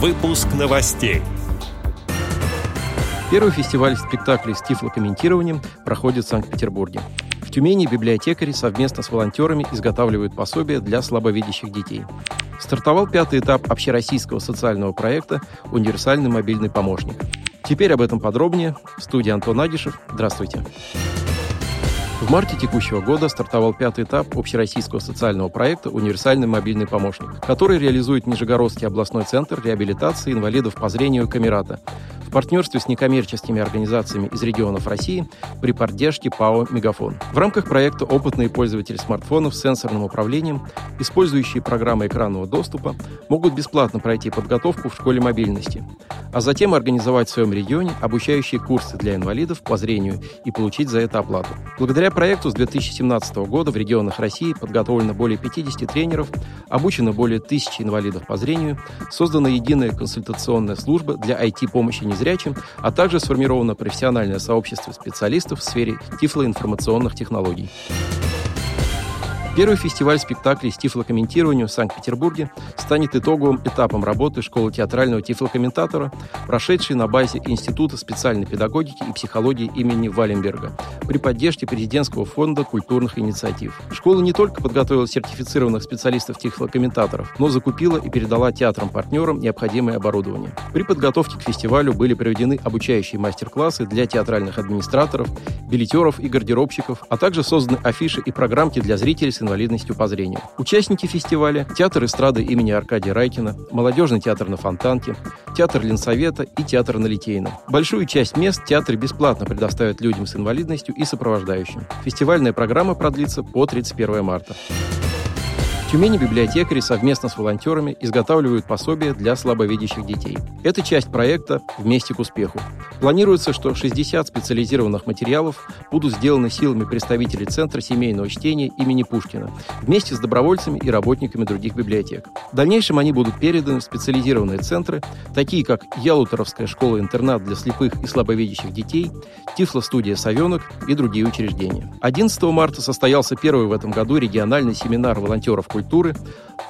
Выпуск новостей. Первый фестиваль спектаклей с тифлокомментированием проходит в Санкт-Петербурге. В Тюмени библиотекари совместно с волонтерами изготавливают пособия для слабовидящих детей. Стартовал пятый этап общероссийского социального проекта «Универсальный мобильный помощник». Теперь об этом подробнее. В студии Антон Агишев. Здравствуйте. В марте текущего года стартовал пятый этап общероссийского социального проекта «Универсальный мобильный помощник», который реализует Нижегородский областной центр реабилитации инвалидов по зрению «Камерата» в партнерстве с некоммерческими организациями из регионов России при поддержке ПАО «Мегафон». В рамках проекта опытные пользователи смартфонов с сенсорным управлением, использующие программы экранного доступа, могут бесплатно пройти подготовку в школе мобильности, а затем организовать в своем регионе обучающие курсы для инвалидов по зрению и получить за это оплату. Благодаря проекту с 2017 года в регионах России подготовлено более 50 тренеров, обучено более тысячи инвалидов по зрению, создана единая консультационная служба для IT-помощи незрячим, а также сформировано профессиональное сообщество специалистов в сфере тифлоинформационных технологий. Первый фестиваль спектаклей с тифлокомментированием в Санкт-Петербурге станет итоговым этапом работы школы театрального тифлокомментатора, прошедшей на базе Института специальной педагогики и психологии имени Валенберга при поддержке Президентского фонда культурных инициатив. Школа не только подготовила сертифицированных специалистов-тифлокомментаторов, но закупила и передала театрам-партнерам необходимое оборудование. При подготовке к фестивалю были проведены обучающие мастер-классы для театральных администраторов, билетеров и гардеробщиков, а также созданы афиши и программки для зрителей с инвалидностью по зрению. Участники фестиваля – театр эстрады имени Аркадия Райкина, молодежный театр на Фонтанке, театр Ленсовета и театр на Литейном. Большую часть мест театры бесплатно предоставят людям с инвалидностью и сопровождающим. Фестивальная программа продлится по 31 марта. В Тюмени библиотекари совместно с волонтерами изготавливают пособия для слабовидящих детей. Это часть проекта «Вместе к успеху». Планируется, что 60 специализированных материалов будут сделаны силами представителей Центра семейного чтения имени Пушкина вместе с добровольцами и работниками других библиотек. В дальнейшем они будут переданы в специализированные центры, такие как Ялуторовская школа-интернат для слепых и слабовидящих детей, Тифло-студия «Совенок» и другие учреждения. 11 марта состоялся первый в этом году региональный семинар волонтеров культуры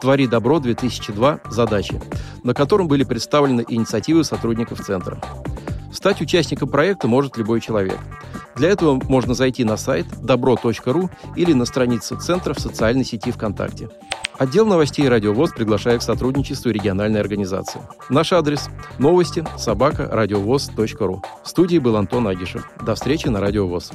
«Твори добро-2002. Задачи», на котором были представлены инициативы сотрудников Центра. Стать участником проекта может любой человек. Для этого можно зайти на сайт добро.ру или на страницу Центра в социальной сети ВКонтакте. Отдел новостей «Радиовоз» приглашает к сотрудничеству региональной организации. Наш адрес – новости собака радиовоз.ру. В студии был Антон Агишев. До встречи на «Радиовоз».